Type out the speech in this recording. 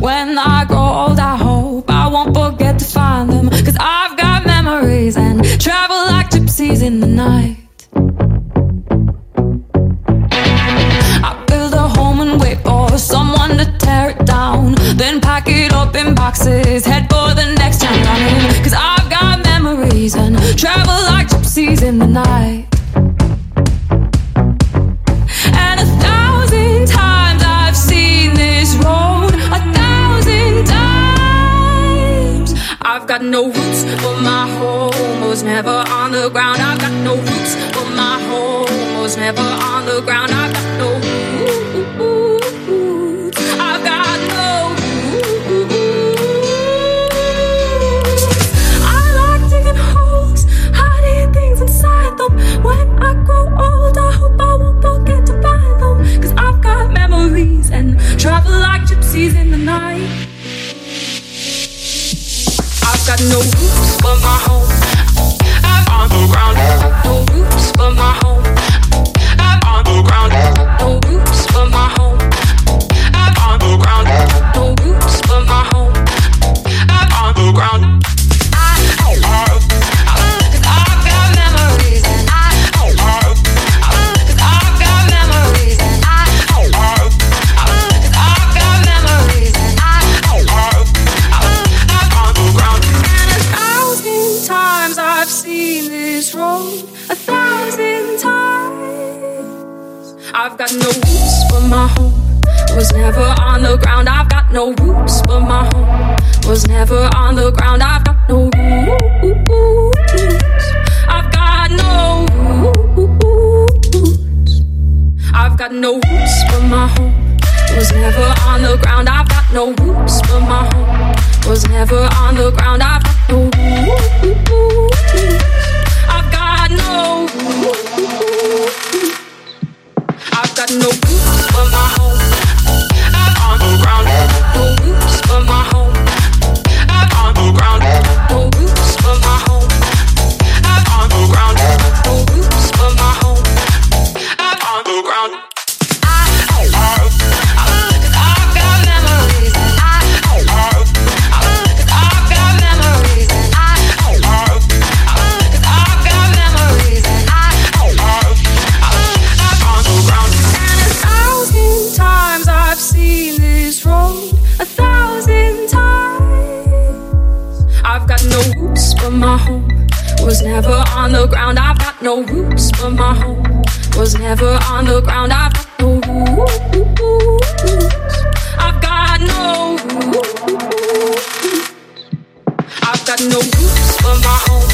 When I grow old, I hope I won't forget to find them. Cause I've got memories and travel like gypsies in the night. I build a home and wait for someone to tear it down. Then pack it up in boxes, head for the next town. Cause I've got memories and travel like gypsies in the night. Got no roots, but my home was never on the ground. I've got no roots, but my home was never on the ground. I've got no roots. I've got no roots. I like digging holes, hiding things inside them. When I grow old, I hope I won't forget to find them. Cause I've got memories and travel like gypsies in the night. Got no road. A thousand times. I've got no roots, but my home was never on the ground. I've got no roots, but my home was never on the ground. I've got no roots. I've got no roots. I've got no roots, but my home was never on the ground. I've got no roots, but my home was never on the ground. I've got no roots. My home was never on the ground. I've got no roots, but my home was never on the ground. I've got no roots. I've got no roots. I've got no roots.